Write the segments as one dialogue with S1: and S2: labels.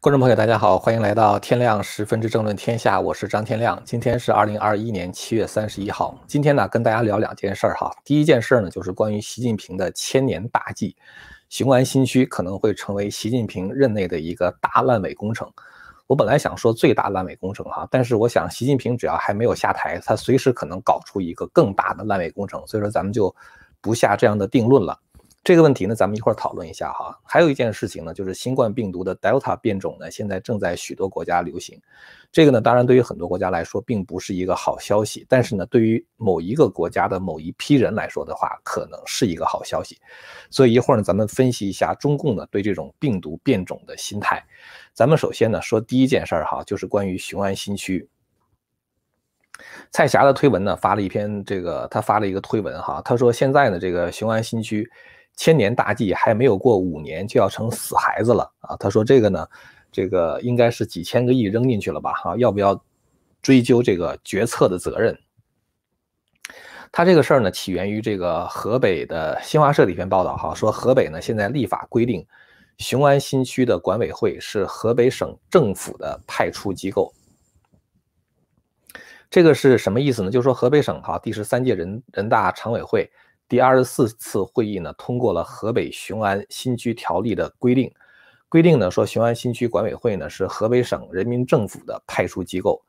S1: 观众朋友，大家好，欢迎来到天亮十分之政论天下，我是张天亮。今天是二零二一年七月三十一号。今天呢，跟大家聊两件事儿哈。第一件事儿呢，就是关于习近平的千年大计——雄安新区可能会成为习近平任内的一个大烂尾工程。我本来想说最大烂尾工程哈，但是我想习近平只要还没有下台，他随时可能搞出一个更大的烂尾工程，所以说咱们就不下这样的定论了。这个问题呢，咱们一块儿讨论一下哈。还有一件事情呢，就是新冠病毒的 Delta 变种呢，现在正在许多国家流行。这个呢，当然对于很多国家来说，并不是一个好消息。但是呢，对于某一个国家的某一批人来说的话，可能是一个好消息。所以一会儿呢，咱们分析一下中共呢对这种病毒变种的心态。咱们首先呢说第一件事儿哈，就是关于雄安新区。蔡霞的推文呢发了一篇这个，他发了一个推文哈，他说现在呢这个雄安新区。千年大计还没有过五年就要成死孩子了啊！他说这个呢，这个应该是几千个亿扔进去了吧？哈，要不要追究这个决策的责任？他这个事儿呢，起源于这个河北的新华社的一篇报道，哈，说河北呢现在立法规定，雄安新区的管委会是河北省政府的派出机构。这个是什么意思呢？就是说河北省哈第十三届人人大常委会。第二十四次会议呢，通过了河北雄安新区条例的规定。规定呢说，雄安新区管委会呢是河北省人民政府的派出机构，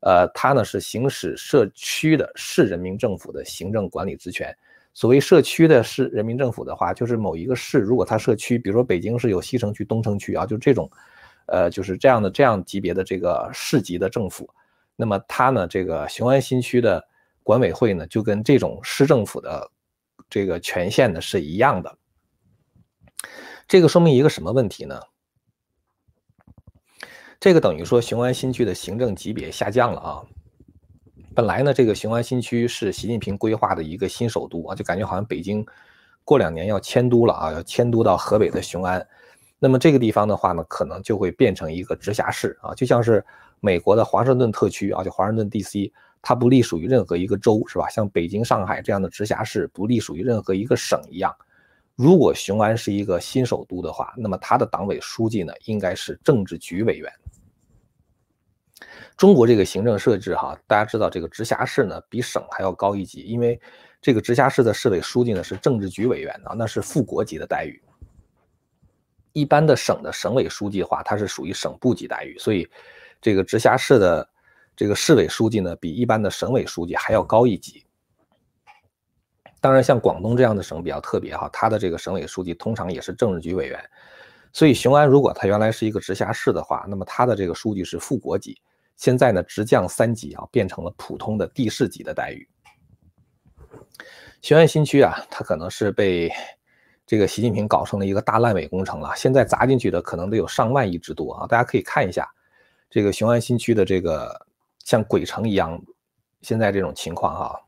S1: 呃，它呢是行使社区的市人民政府的行政管理职权。所谓社区的市人民政府的话，就是某一个市，如果它社区，比如说北京市有西城区、东城区啊，就这种，呃，就是这样的这样级别的这个市级的政府，那么它呢，这个雄安新区的管委会呢，就跟这种市政府的。这个权限呢是一样的，这个说明一个什么问题呢？这个等于说雄安新区的行政级别下降了啊。本来呢，这个雄安新区是习近平规划的一个新首都啊，就感觉好像北京过两年要迁都了啊，要迁都到河北的雄安。那么这个地方的话呢，可能就会变成一个直辖市啊，就像是美国的华盛顿特区啊，就华盛顿 DC。它不隶属于任何一个州，是吧？像北京、上海这样的直辖市不隶属于任何一个省一样。如果雄安是一个新首都的话，那么它的党委书记呢，应该是政治局委员。中国这个行政设置，哈，大家知道这个直辖市呢比省还要高一级，因为这个直辖市的市委书记呢是政治局委员啊，那是副国级的待遇。一般的省的省委书记的话，它是属于省部级待遇，所以这个直辖市的。这个市委书记呢，比一般的省委书记还要高一级。当然，像广东这样的省比较特别哈，他的这个省委书记通常也是政治局委员。所以雄安如果他原来是一个直辖市的话，那么他的这个书记是副国级，现在呢直降三级啊，变成了普通的地市级的待遇。雄安新区啊，它可能是被这个习近平搞成了一个大烂尾工程了，现在砸进去的可能得有上万亿之多啊！大家可以看一下这个雄安新区的这个。像鬼城一样，现在这种情况哈，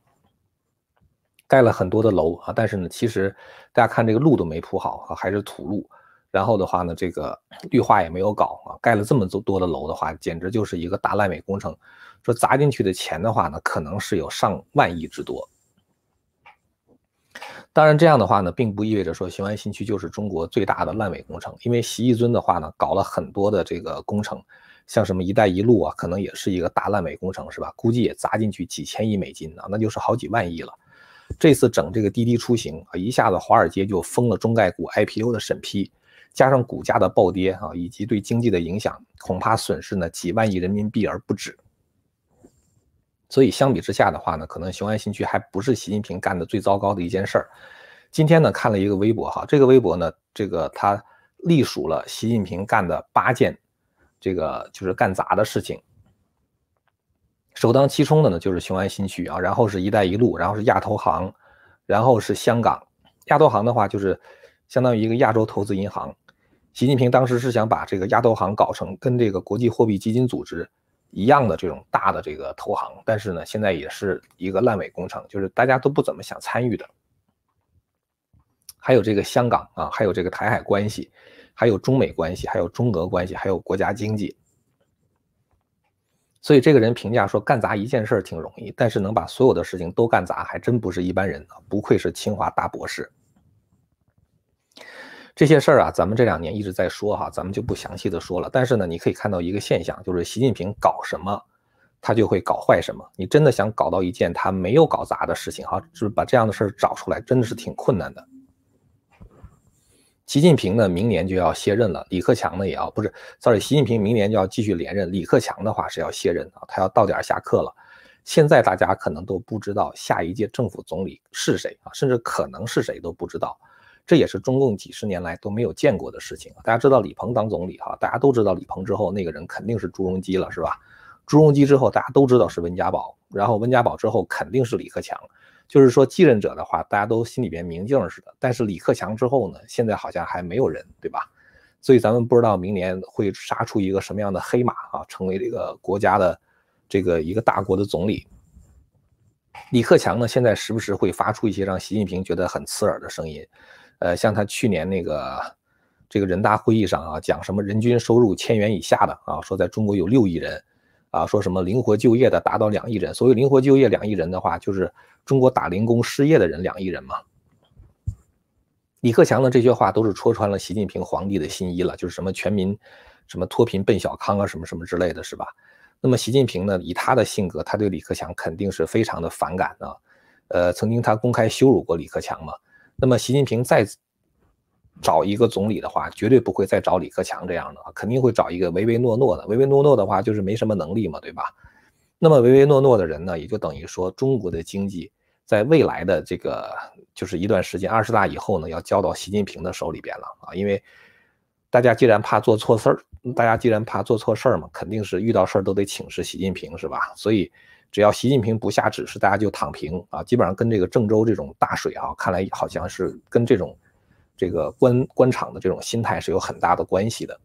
S1: 盖了很多的楼啊，但是呢，其实大家看这个路都没铺好啊，还是土路。然后的话呢，这个 绿化也没有搞啊，盖了这么多的楼的话，简直就是一个大烂尾工程。说砸进去的钱的话呢，可能是有上万亿之多。当然，这样的话呢，并不意味着说雄安新区就是中国最大的烂尾工程，因为习一尊的话呢，搞了很多的这个工程。像什么“一带一路”啊，可能也是一个大烂尾工程，是吧？估计也砸进去几千亿美金啊，那就是好几万亿了。这次整这个滴滴出行啊，一下子华尔街就封了中概股 IPO 的审批，加上股价的暴跌啊，以及对经济的影响，恐怕损失呢几万亿人民币而不止。所以相比之下的话呢，可能雄安新区还不是习近平干的最糟糕的一件事儿。今天呢看了一个微博哈，这个微博呢，这个他隶属了习近平干的八件。这个就是干砸的事情，首当其冲的呢就是雄安新区啊，然后是一带一路，然后是亚投行，然后是香港。亚投行的话就是相当于一个亚洲投资银行。习近平当时是想把这个亚投行搞成跟这个国际货币基金组织一样的这种大的这个投行，但是呢，现在也是一个烂尾工程，就是大家都不怎么想参与的。还有这个香港啊，还有这个台海关系。还有中美关系，还有中俄关系，还有国家经济，所以这个人评价说，干砸一件事挺容易，但是能把所有的事情都干砸，还真不是一般人啊！不愧是清华大博士。这些事儿啊，咱们这两年一直在说哈，咱们就不详细的说了。但是呢，你可以看到一个现象，就是习近平搞什么，他就会搞坏什么。你真的想搞到一件他没有搞砸的事情哈，就是把这样的事儿找出来，真的是挺困难的。习近平呢，明年就要卸任了，李克强呢也要不是，sorry，习近平明年就要继续连任，李克强的话是要卸任啊，他要到点下课了。现在大家可能都不知道下一届政府总理是谁啊，甚至可能是谁都不知道。这也是中共几十年来都没有见过的事情。大家知道李鹏当总理哈，大家都知道李鹏之后那个人肯定是朱镕基了，是吧？朱镕基之后大家都知道是温家宝，然后温家宝之后肯定是李克强。就是说继任者的话，大家都心里边明镜似的。但是李克强之后呢，现在好像还没有人，对吧？所以咱们不知道明年会杀出一个什么样的黑马啊，成为这个国家的这个一个大国的总理。李克强呢，现在时不时会发出一些让习近平觉得很刺耳的声音。呃，像他去年那个这个人大会议上啊，讲什么人均收入千元以下的啊，说在中国有六亿人，啊，说什么灵活就业的达到两亿人。所谓灵活就业两亿人的话，就是中国打零工失业的人两亿人嘛。李克强的这些话都是戳穿了习近平皇帝的心意了，就是什么全民什么脱贫奔小康啊，什么什么之类的是吧？那么习近平呢，以他的性格，他对李克强肯定是非常的反感啊。呃，曾经他公开羞辱过李克强嘛。那么习近平再找一个总理的话，绝对不会再找李克强这样的，肯定会找一个唯唯诺诺的。唯唯诺诺的话，就是没什么能力嘛，对吧？那么唯唯诺诺的人呢，也就等于说中国的经济在未来的这个就是一段时间，二十大以后呢，要交到习近平的手里边了啊。因为大家既然怕做错事儿，大家既然怕做错事儿嘛，肯定是遇到事儿都得请示习近平，是吧？所以。只要习近平不下指示，大家就躺平啊！基本上跟这个郑州这种大水啊，看来好像是跟这种这个官官场的这种心态是有很大的关系的。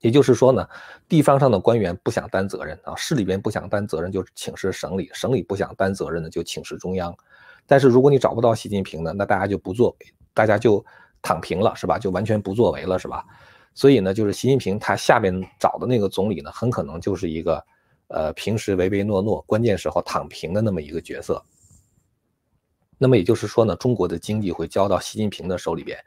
S1: 也就是说呢，地方上的官员不想担责任啊，市里边不想担责任就请示省里，省里不想担责任呢就请示中央。但是如果你找不到习近平呢，那大家就不作为，大家就躺平了，是吧？就完全不作为了，是吧？所以呢，就是习近平他下边找的那个总理呢，很可能就是一个。呃，平时唯唯诺诺，关键时候躺平的那么一个角色。那么也就是说呢，中国的经济会交到习近平的手里边。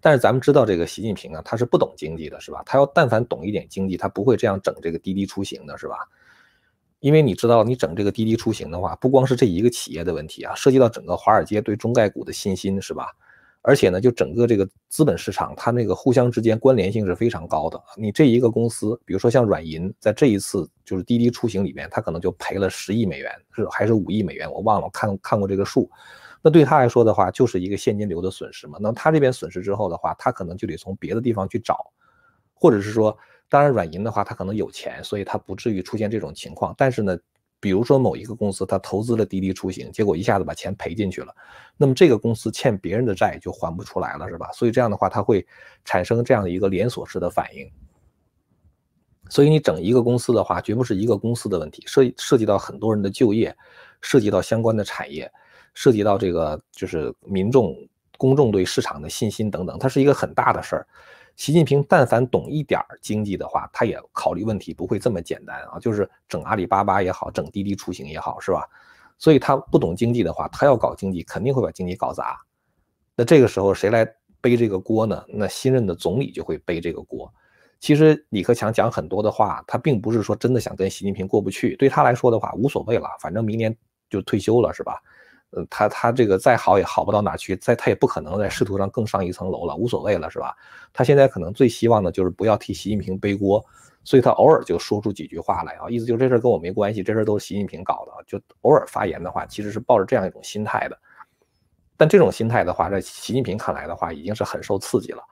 S1: 但是咱们知道，这个习近平啊，他是不懂经济的，是吧？他要但凡懂一点经济，他不会这样整这个滴滴出行的，是吧？因为你知道，你整这个滴滴出行的话，不光是这一个企业的问题啊，涉及到整个华尔街对中概股的信心，是吧？而且呢，就整个这个资本市场，它那个互相之间关联性是非常高的。你这一个公司，比如说像软银，在这一次就是滴滴出行里面，它可能就赔了十亿美元，是还是五亿美元，我忘了，看看过这个数。那对他来说的话，就是一个现金流的损失嘛。那他这边损失之后的话，他可能就得从别的地方去找，或者是说，当然软银的话，他可能有钱，所以他不至于出现这种情况。但是呢。比如说某一个公司，他投资了滴滴出行，结果一下子把钱赔进去了，那么这个公司欠别人的债就还不出来了，是吧？所以这样的话，它会产生这样的一个连锁式的反应。所以你整一个公司的话，绝不是一个公司的问题，涉涉及到很多人的就业，涉及到相关的产业，涉及到这个就是民众公众对市场的信心等等，它是一个很大的事儿。习近平但凡懂一点儿经济的话，他也考虑问题不会这么简单啊！就是整阿里巴巴也好，整滴滴出行也好，是吧？所以他不懂经济的话，他要搞经济，肯定会把经济搞砸。那这个时候谁来背这个锅呢？那新任的总理就会背这个锅。其实李克强讲很多的话，他并不是说真的想跟习近平过不去，对他来说的话无所谓了，反正明年就退休了，是吧？呃，他他这个再好也好不到哪去，再他也不可能在仕途上更上一层楼了，无所谓了，是吧？他现在可能最希望的就是不要替习近平背锅，所以他偶尔就说出几句话来啊，意思就是这事跟我没关系，这事都是习近平搞的，就偶尔发言的话，其实是抱着这样一种心态的。但这种心态的话，在习近平看来的话，已经是很受刺激了，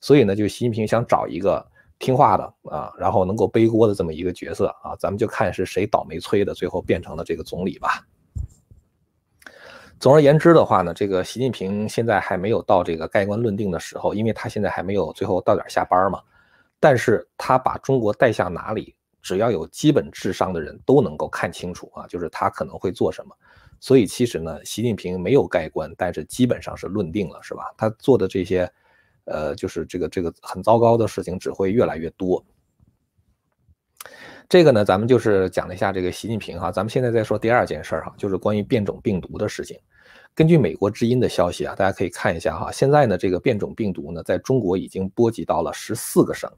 S1: 所以呢，就习近平想找一个听话的啊，然后能够背锅的这么一个角色啊，咱们就看是谁倒霉催的，最后变成了这个总理吧。总而言之的话呢，这个习近平现在还没有到这个盖棺论定的时候，因为他现在还没有最后到点下班嘛。但是他把中国带向哪里，只要有基本智商的人都能够看清楚啊，就是他可能会做什么。所以其实呢，习近平没有盖棺，但是基本上是论定了，是吧？他做的这些，呃，就是这个这个很糟糕的事情只会越来越多。这个呢，咱们就是讲了一下这个习近平哈，咱们现在再说第二件事儿哈，就是关于变种病毒的事情。根据美国之音的消息啊，大家可以看一下哈，现在呢这个变种病毒呢，在中国已经波及到了十四个省。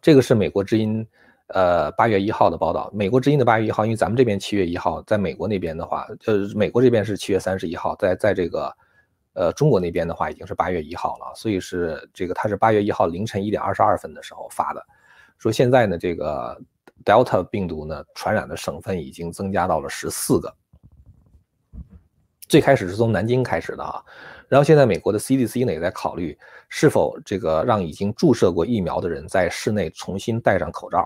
S1: 这个是美国之音，呃，八月一号的报道。美国之音的八月一号，因为咱们这边七月一号，在美国那边的话，呃，美国这边是七月三十一号，在在这个，呃，中国那边的话已经是八月一号了，所以是这个，它是八月一号凌晨一点二十二分的时候发的，说现在呢，这个 Delta 病毒呢传染的省份已经增加到了十四个。最开始是从南京开始的啊，然后现在美国的 CDC 呢也在考虑是否这个让已经注射过疫苗的人在室内重新戴上口罩。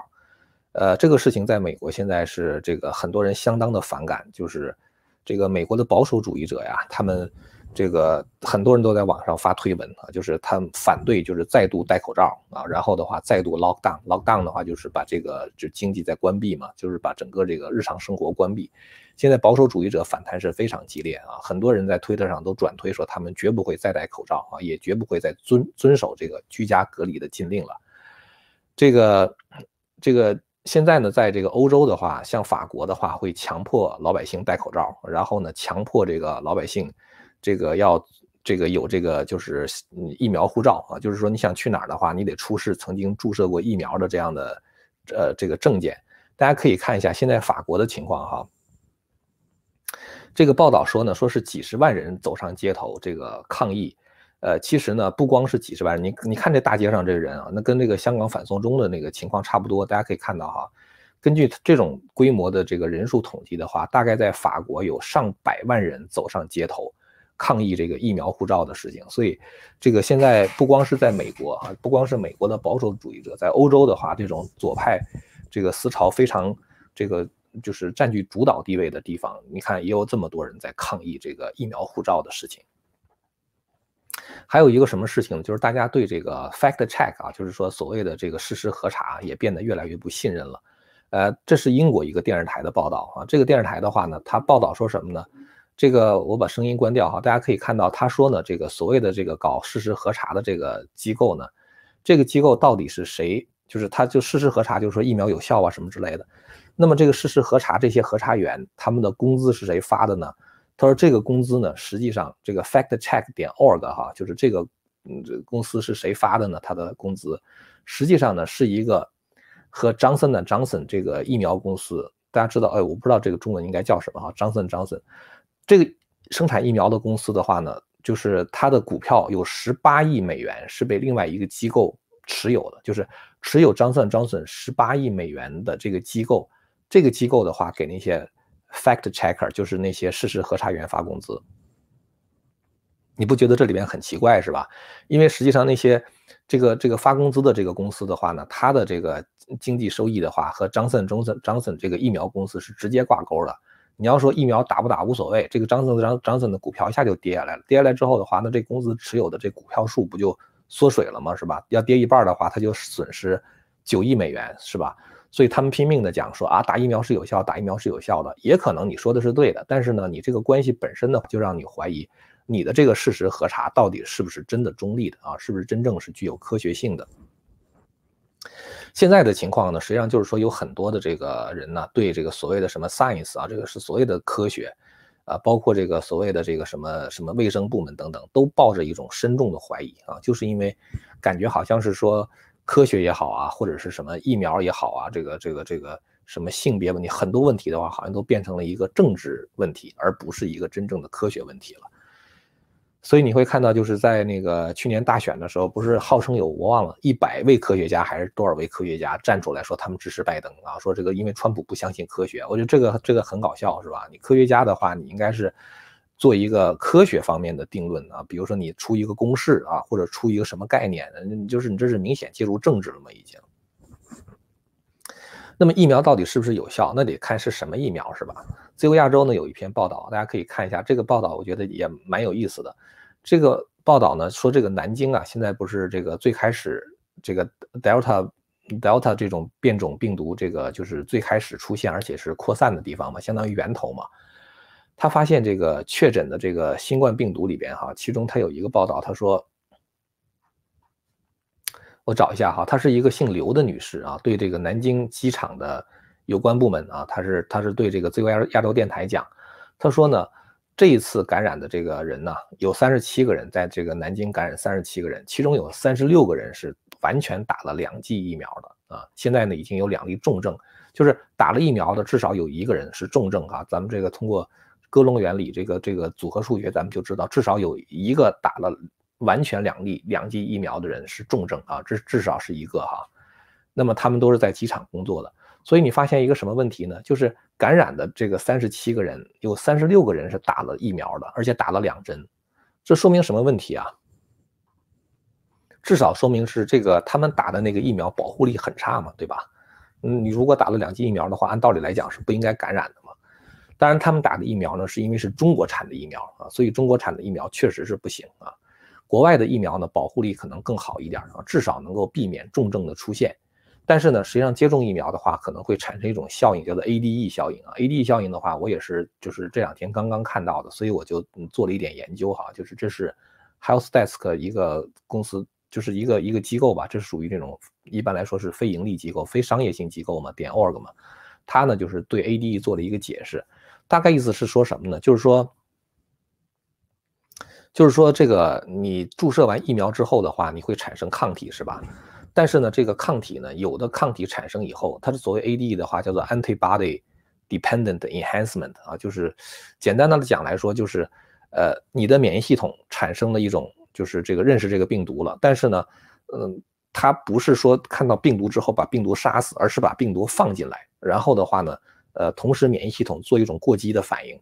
S1: 呃，这个事情在美国现在是这个很多人相当的反感，就是这个美国的保守主义者呀，他们。这个很多人都在网上发推文啊，就是他反对，就是再度戴口罩啊，然后的话再度 lock down，lock down 的话就是把这个就经济在关闭嘛，就是把整个这个日常生活关闭。现在保守主义者反弹是非常激烈啊，很多人在推特上都转推说他们绝不会再戴口罩啊，也绝不会再遵遵守这个居家隔离的禁令了。这个这个现在呢，在这个欧洲的话，像法国的话会强迫老百姓戴口罩，然后呢强迫这个老百姓。这个要这个有这个就是疫苗护照啊，就是说你想去哪儿的话，你得出示曾经注射过疫苗的这样的呃这个证件。大家可以看一下现在法国的情况哈。这个报道说呢，说是几十万人走上街头这个抗议。呃，其实呢不光是几十万人，你你看这大街上这人啊，那跟那个香港反送中的那个情况差不多。大家可以看到哈，根据这种规模的这个人数统计的话，大概在法国有上百万人走上街头。抗议这个疫苗护照的事情，所以这个现在不光是在美国啊，不光是美国的保守主义者，在欧洲的话，这种左派这个思潮非常这个就是占据主导地位的地方，你看也有这么多人在抗议这个疫苗护照的事情。还有一个什么事情呢，就是大家对这个 fact check 啊，就是说所谓的这个事实核查也变得越来越不信任了。呃，这是英国一个电视台的报道啊，这个电视台的话呢，它报道说什么呢？这个我把声音关掉哈，大家可以看到他说呢，这个所谓的这个搞事实核查的这个机构呢，这个机构到底是谁？就是他就事实核查，就是说疫苗有效啊什么之类的。那么这个事实核查这些核查员他们的工资是谁发的呢？他说这个工资呢，实际上这个 factcheck 点 org 哈，就是这个嗯这公司是谁发的呢？他的工资实际上呢是一个和 Johnson Johnson 这个疫苗公司，大家知道哎，我不知道这个中文应该叫什么哈，Johnson Johnson。这个生产疫苗的公司的话呢，就是它的股票有十八亿美元是被另外一个机构持有的，就是持有张算张损十八亿美元的这个机构，这个机构的话给那些 fact checker，就是那些事实核查员发工资。你不觉得这里边很奇怪是吧？因为实际上那些这个这个发工资的这个公司的话呢，它的这个经济收益的话和张森张森张森这个疫苗公司是直接挂钩的。你要说疫苗打不打无所谓，这个张森张张森的股票一下就跌下来了，跌下来之后的话，那这公司持有的这股票数不就缩水了吗？是吧？要跌一半的话，他就损失九亿美元，是吧？所以他们拼命的讲说啊，打疫苗是有效，打疫苗是有效的，也可能你说的是对的，但是呢，你这个关系本身呢，就让你怀疑你的这个事实核查到底是不是真的中立的啊？是不是真正是具有科学性的？现在的情况呢，实际上就是说有很多的这个人呢，对这个所谓的什么 science 啊，这个是所谓的科学，啊，包括这个所谓的这个什么什么卫生部门等等，都抱着一种深重的怀疑啊，就是因为感觉好像是说科学也好啊，或者是什么疫苗也好啊，这个这个这个什么性别问题，很多问题的话，好像都变成了一个政治问题，而不是一个真正的科学问题了。所以你会看到，就是在那个去年大选的时候，不是号称有我忘了一百位科学家还是多少位科学家站出来说他们支持拜登啊？说这个因为川普不相信科学，我觉得这个这个很搞笑，是吧？你科学家的话，你应该是做一个科学方面的定论啊，比如说你出一个公式啊，或者出一个什么概念，就是你这是明显介入政治了嘛？已经。那么疫苗到底是不是有效？那得看是什么疫苗，是吧？自由亚洲呢有一篇报道，大家可以看一下这个报道，我觉得也蛮有意思的。这个报道呢说，这个南京啊，现在不是这个最开始这个 Delta Delta 这种变种病毒，这个就是最开始出现而且是扩散的地方嘛，相当于源头嘛。他发现这个确诊的这个新冠病毒里边哈，其中他有一个报道，他说。我找一下哈，她是一个姓刘的女士啊，对这个南京机场的有关部门啊，他是他是对这个自由亚亚洲电台讲，他说呢，这一次感染的这个人呢，有三十七个人在这个南京感染，三十七个人，其中有三十六个人是完全打了两剂疫苗的啊。现在呢，已经有两例重症，就是打了疫苗的至少有一个人是重症啊。咱们这个通过哥隆原理，这个这个组合数学，咱们就知道至少有一个打了完全两例两剂疫苗的人是重症啊，这至少是一个哈。那么他们都是在机场工作的。所以你发现一个什么问题呢？就是感染的这个三十七个人，有三十六个人是打了疫苗的，而且打了两针。这说明什么问题啊？至少说明是这个他们打的那个疫苗保护力很差嘛，对吧？嗯，你如果打了两剂疫苗的话，按道理来讲是不应该感染的嘛。当然，他们打的疫苗呢，是因为是中国产的疫苗啊，所以中国产的疫苗确实是不行啊。国外的疫苗呢，保护力可能更好一点啊，至少能够避免重症的出现。但是呢，实际上接种疫苗的话，可能会产生一种效应，叫做 ADE 效应啊。ADE 效应的话，我也是就是这两天刚刚看到的，所以我就做了一点研究哈。就是这是 Health Desk 一个公司，就是一个一个机构吧，这是属于这种一般来说是非盈利机构、非商业性机构嘛，点 org 嘛。它呢就是对 ADE 做了一个解释，大概意思是说什么呢？就是说，就是说这个你注射完疫苗之后的话，你会产生抗体是吧？但是呢，这个抗体呢，有的抗体产生以后，它是所谓 AD 的话，叫做 antibody dependent enhancement 啊，就是简单的讲来说，就是呃，你的免疫系统产生了一种，就是这个认识这个病毒了。但是呢，嗯，它不是说看到病毒之后把病毒杀死，而是把病毒放进来，然后的话呢，呃，同时免疫系统做一种过激的反应。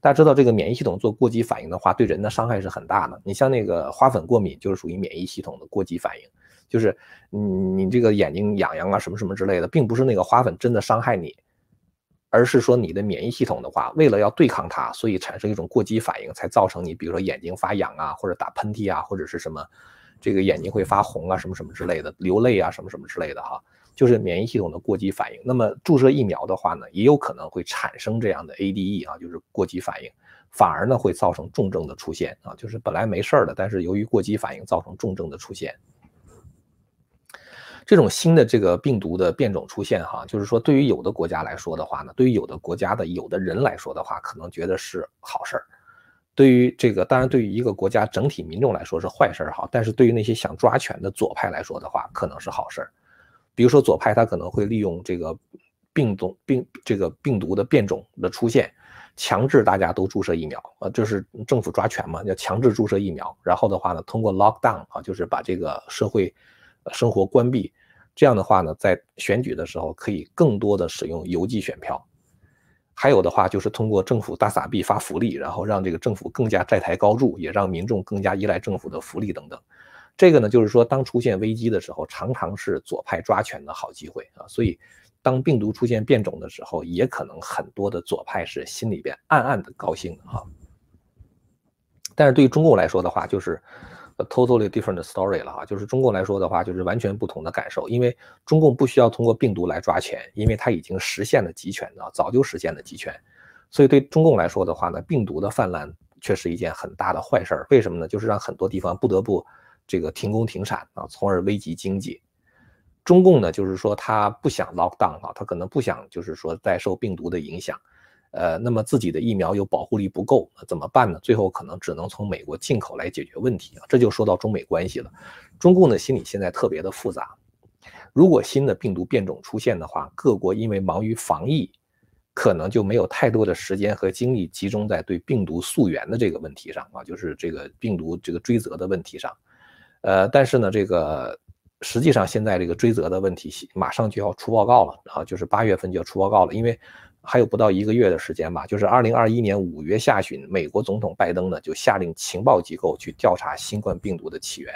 S1: 大家知道，这个免疫系统做过激反应的话，对人的伤害是很大的。你像那个花粉过敏，就是属于免疫系统的过激反应。就是你你这个眼睛痒痒啊什么什么之类的，并不是那个花粉真的伤害你，而是说你的免疫系统的话，为了要对抗它，所以产生一种过激反应，才造成你比如说眼睛发痒啊，或者打喷嚏啊，或者是什么，这个眼睛会发红啊什么什么之类的，流泪啊什么什么之类的哈，就是免疫系统的过激反应。那么注射疫苗的话呢，也有可能会产生这样的 ADE 啊，就是过激反应，反而呢会造成重症的出现啊，就是本来没事儿的，但是由于过激反应造成重症的出现。这种新的这个病毒的变种出现，哈，就是说对于有的国家来说的话呢，对于有的国家的有的人来说的话，可能觉得是好事儿。对于这个，当然对于一个国家整体民众来说是坏事儿哈。但是对于那些想抓权的左派来说的话，可能是好事儿。比如说左派他可能会利用这个病毒病这个病毒的变种的出现，强制大家都注射疫苗，呃，就是政府抓权嘛，要强制注射疫苗。然后的话呢，通过 lockdown 啊，就是把这个社会。生活关闭，这样的话呢，在选举的时候可以更多的使用邮寄选票。还有的话就是通过政府大撒币发福利，然后让这个政府更加债台高筑，也让民众更加依赖政府的福利等等。这个呢，就是说当出现危机的时候，常常是左派抓权的好机会啊。所以，当病毒出现变种的时候，也可能很多的左派是心里边暗暗的高兴啊。但是对于中共来说的话，就是。Totally different story 了哈，就是中共来说的话，就是完全不同的感受，因为中共不需要通过病毒来抓钱，因为它已经实现了集权啊，早就实现了集权，所以对中共来说的话呢，病毒的泛滥却是一件很大的坏事儿。为什么呢？就是让很多地方不得不这个停工停产啊，从而危及经济。中共呢，就是说他不想 lock down 啊，他可能不想就是说再受病毒的影响。呃，那么自己的疫苗又保护力不够，那怎么办呢？最后可能只能从美国进口来解决问题啊。这就说到中美关系了。中共的心理现在特别的复杂。如果新的病毒变种出现的话，各国因为忙于防疫，可能就没有太多的时间和精力集中在对病毒溯源的这个问题上啊，就是这个病毒这个追责的问题上。呃，但是呢，这个实际上现在这个追责的问题马上就要出报告了啊，就是八月份就要出报告了，因为。还有不到一个月的时间吧，就是二零二一年五月下旬，美国总统拜登呢就下令情报机构去调查新冠病毒的起源，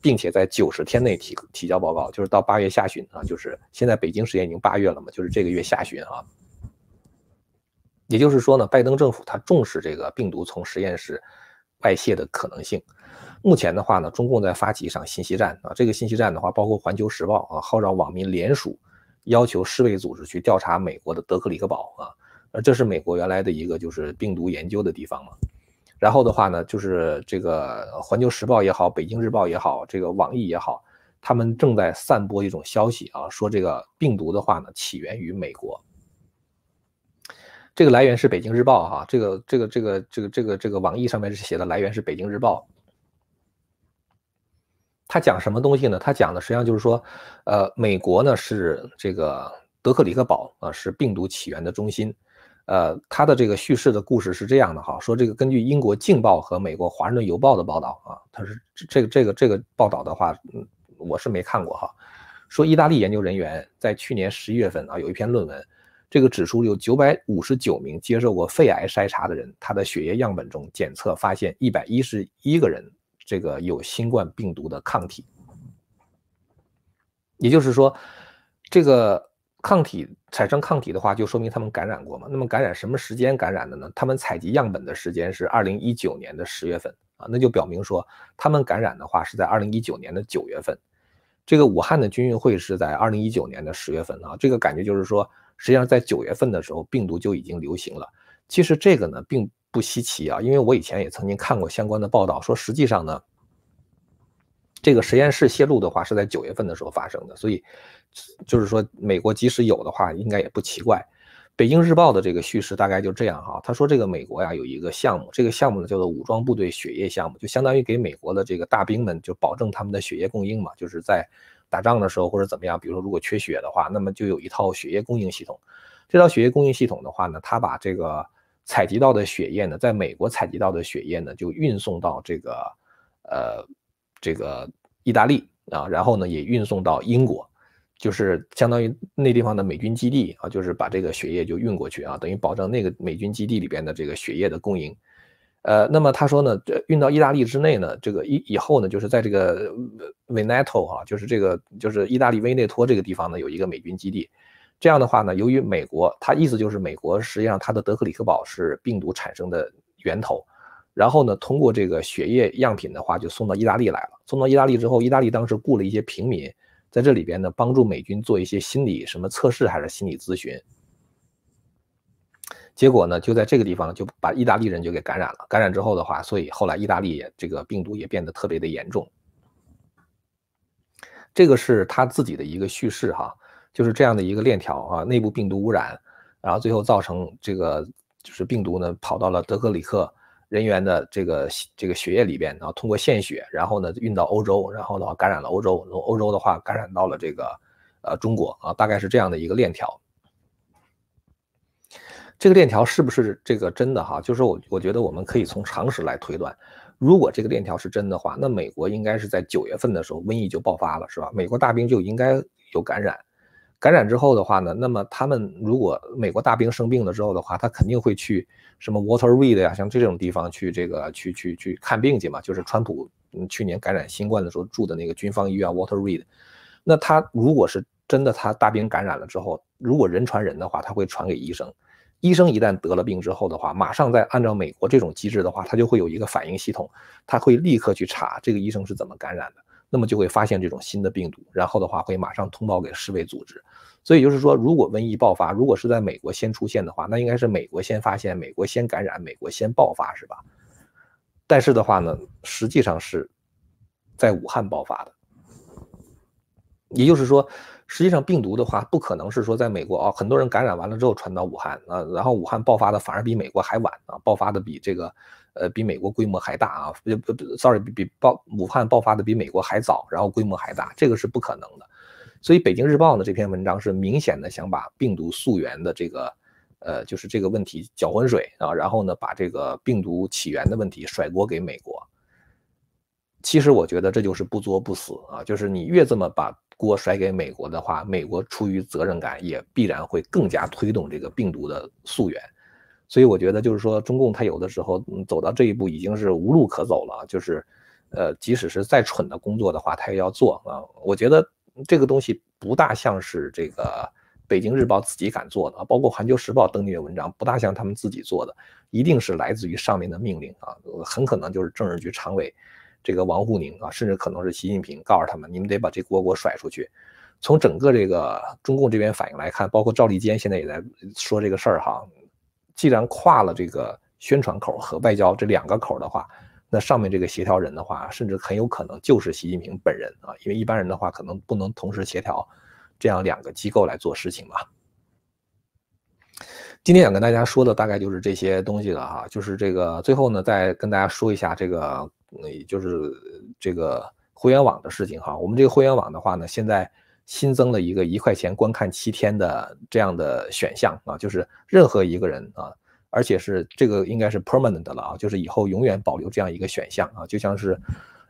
S1: 并且在九十天内提提交报告，就是到八月下旬啊，就是现在北京时间已经八月了嘛，就是这个月下旬啊。也就是说呢，拜登政府他重视这个病毒从实验室外泄的可能性。目前的话呢，中共在发起一场信息战啊，这个信息战的话，包括《环球时报》啊，号召网民联署。要求世卫组织去调查美国的德克里克堡啊，呃，这是美国原来的一个就是病毒研究的地方嘛。然后的话呢，就是这个《环球时报》也好，《北京日报》也好，这个网易也好，他们正在散播一种消息啊，说这个病毒的话呢起源于美国。这个来源是北京日报哈，这个这个这个这个这个这个网易上面是写的来源是北京日报。他讲什么东西呢？他讲的实际上就是说，呃，美国呢是这个德克里克堡啊，是病毒起源的中心。呃，他的这个叙事的故事是这样的哈，说这个根据英国《镜报》和美国《华盛顿邮报》的报道啊，他是这个这个这个报道的话，嗯，我是没看过哈。说意大利研究人员在去年十一月份啊，有一篇论文，这个指出有九百五十九名接受过肺癌筛查的人，他的血液样本中检测发现一百一十一个人这个有新冠病毒的抗体，也就是说，这个。抗体产生抗体的话，就说明他们感染过嘛。那么感染什么时间感染的呢？他们采集样本的时间是二零一九年的十月份啊，那就表明说他们感染的话是在二零一九年的九月份。这个武汉的军运会是在二零一九年的十月份啊，这个感觉就是说，实际上在九月份的时候病毒就已经流行了。其实这个呢并不稀奇啊，因为我以前也曾经看过相关的报道，说实际上呢。这个实验室泄露的话是在九月份的时候发生的，所以就是说美国即使有的话，应该也不奇怪。北京日报的这个叙事大概就这样哈，他说这个美国呀有一个项目，这个项目呢叫做武装部队血液项目，就相当于给美国的这个大兵们就保证他们的血液供应嘛，就是在打仗的时候或者怎么样，比如说如果缺血的话，那么就有一套血液供应系统。这套血液供应系统的话呢，他把这个采集到的血液呢，在美国采集到的血液呢，就运送到这个呃。这个意大利啊，然后呢也运送到英国，就是相当于那地方的美军基地啊，就是把这个血液就运过去啊，等于保证那个美军基地里边的这个血液的供应。呃，那么他说呢，这运到意大利之内呢，这个以以后呢，就是在这个 Veneto 哈，就是这个就是意大利威内托这个地方呢有一个美军基地。这样的话呢，由于美国，他意思就是美国实际上它的德克里克堡是病毒产生的源头。然后呢，通过这个血液样品的话，就送到意大利来了。送到意大利之后，意大利当时雇了一些平民，在这里边呢，帮助美军做一些心理什么测试还是心理咨询。结果呢，就在这个地方就把意大利人就给感染了。感染之后的话，所以后来意大利也这个病毒也变得特别的严重。这个是他自己的一个叙事哈，就是这样的一个链条啊，内部病毒污染，然后最后造成这个就是病毒呢跑到了德克里克。人员的这个这个血液里边，然后通过献血，然后呢运到欧洲，然后的话感染了欧洲，从欧洲的话感染到了这个呃中国啊，大概是这样的一个链条。这个链条是不是这个真的哈？就是我我觉得我们可以从常识来推断，如果这个链条是真的话，那美国应该是在九月份的时候瘟疫就爆发了，是吧？美国大兵就应该有感染。感染之后的话呢，那么他们如果美国大兵生病了之后的话，他肯定会去什么 Waterreed 呀，像这种地方去这个去去去看病去嘛，就是川普去年感染新冠的时候住的那个军方医院 Waterreed。那他如果是真的他大兵感染了之后，如果人传人的话，他会传给医生。医生一旦得了病之后的话，马上再按照美国这种机制的话，他就会有一个反应系统，他会立刻去查这个医生是怎么感染的。那么就会发现这种新的病毒，然后的话会马上通报给世卫组织。所以就是说，如果瘟疫爆发，如果是在美国先出现的话，那应该是美国先发现，美国先感染，美国先爆发，是吧？但是的话呢，实际上是在武汉爆发的。也就是说，实际上病毒的话，不可能是说在美国啊，很多人感染完了之后传到武汉啊，然后武汉爆发的反而比美国还晚啊，爆发的比这个。呃，比美国规模还大啊！不不，sorry，比比爆武汉爆发的比美国还早，然后规模还大，这个是不可能的。所以《北京日报》呢这篇文章是明显的想把病毒溯源的这个，呃，就是这个问题搅浑水啊，然后呢把这个病毒起源的问题甩锅给美国。其实我觉得这就是不作不死啊，就是你越这么把锅甩给美国的话，美国出于责任感也必然会更加推动这个病毒的溯源。所以我觉得就是说，中共他有的时候走到这一步已经是无路可走了，就是，呃，即使是再蠢的工作的话，他也要做啊。我觉得这个东西不大像是这个北京日报自己敢做的，包括环球时报登记的文章不大像他们自己做的，一定是来自于上面的命令啊，很可能就是政治局常委这个王沪宁啊，甚至可能是习近平告诉他们，你们得把这锅给我甩出去。从整个这个中共这边反应来看，包括赵立坚现在也在说这个事儿哈。既然跨了这个宣传口和外交这两个口的话，那上面这个协调人的话，甚至很有可能就是习近平本人啊，因为一般人的话可能不能同时协调这样两个机构来做事情嘛。今天想跟大家说的大概就是这些东西了哈，就是这个最后呢，再跟大家说一下这个，就是这个会员网的事情哈。我们这个会员网的话呢，现在新增了一个一块钱观看七天的这样的选项啊，就是任何一个人啊，而且是这个应该是 permanent 的了啊，就是以后永远保留这样一个选项啊，就像是。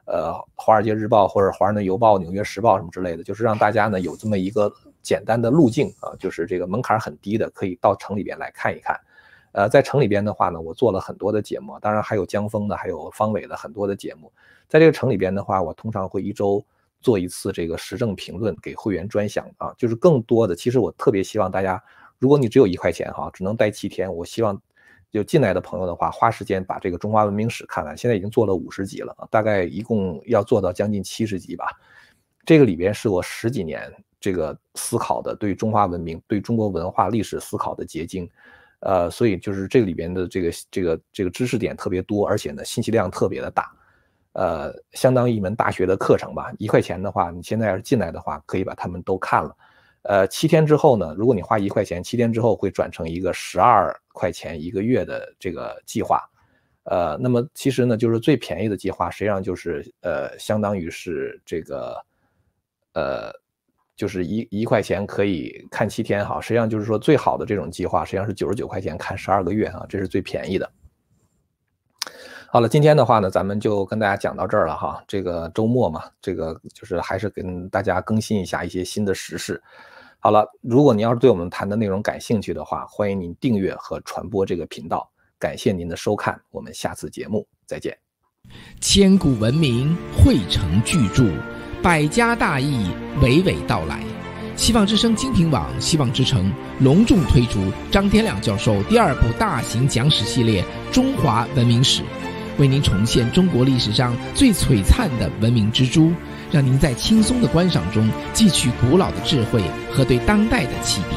S1: 呃，华尔街日报或者华盛顿邮报、纽约时报什么之类的，就是让大家呢有这么一个简单的路径啊，就是这个门槛很低的，可以到城里边来看一看。呃，在城里边的话呢，我做了很多的节目，当然还有江峰的，还有方伟的很多的节目。在这个城里边的话，我通常会一周做一次这个时政评论，给会员专享啊，就是更多的。其实我特别希望大家，如果你只有一块钱哈，只能待七天，我希望。就进来的朋友的话，花时间把这个中华文明史看完，现在已经做了五十集了，大概一共要做到将近七十集吧。这个里边是我十几年这个思考的对中华文明、对中国文化历史思考的结晶。呃，所以就是这个里边的这个这个这个知识点特别多，而且呢信息量特别的大，呃，相当于一门大学的课程吧。一块钱的话，你现在要是进来的话，可以把他们都看了。呃，七天之后呢？如果你花一块钱，七天之后会转成一个十二块钱一个月的这个计划。呃，那么其实呢，就是最便宜的计划，实际上就是呃，相当于是这个，呃，就是一一块钱可以看七天哈。实际上就是说，最好的这种计划实际上是九十九块钱看十二个月啊，这是最便宜的。好了，今天的话呢，咱们就跟大家讲到这儿了哈。这个周末嘛，这个就是还是跟大家更新一下一些新的时事。好了，如果您要是对我们谈的内容感兴趣的话，欢迎您订阅和传播这个频道。感谢您的收看，我们下次节目再见。
S2: 千古文明汇成巨著，百家大义娓娓道来。希望之声精品网、希望之城隆重推出张天亮教授第二部大型讲史系列《中华文明史》，为您重现中国历史上最璀璨的文明之珠。让您在轻松的观赏中汲取古老的智慧和对当代的启迪。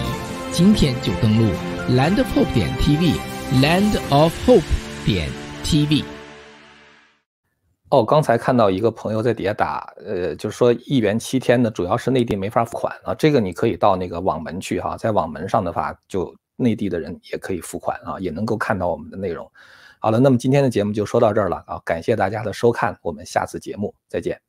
S2: 今天就登录 Land of Hope 点 TV，Land of Hope 点 TV。
S1: 哦，刚才看到一个朋友在底下打，呃，就是说一元七天呢，主要是内地没法付款啊。这个你可以到那个网门去哈，在网门上的话，就内地的人也可以付款啊，也能够看到我们的内容。好了，那么今天的节目就说到这儿了啊，感谢大家的收看，我们下次节目再见。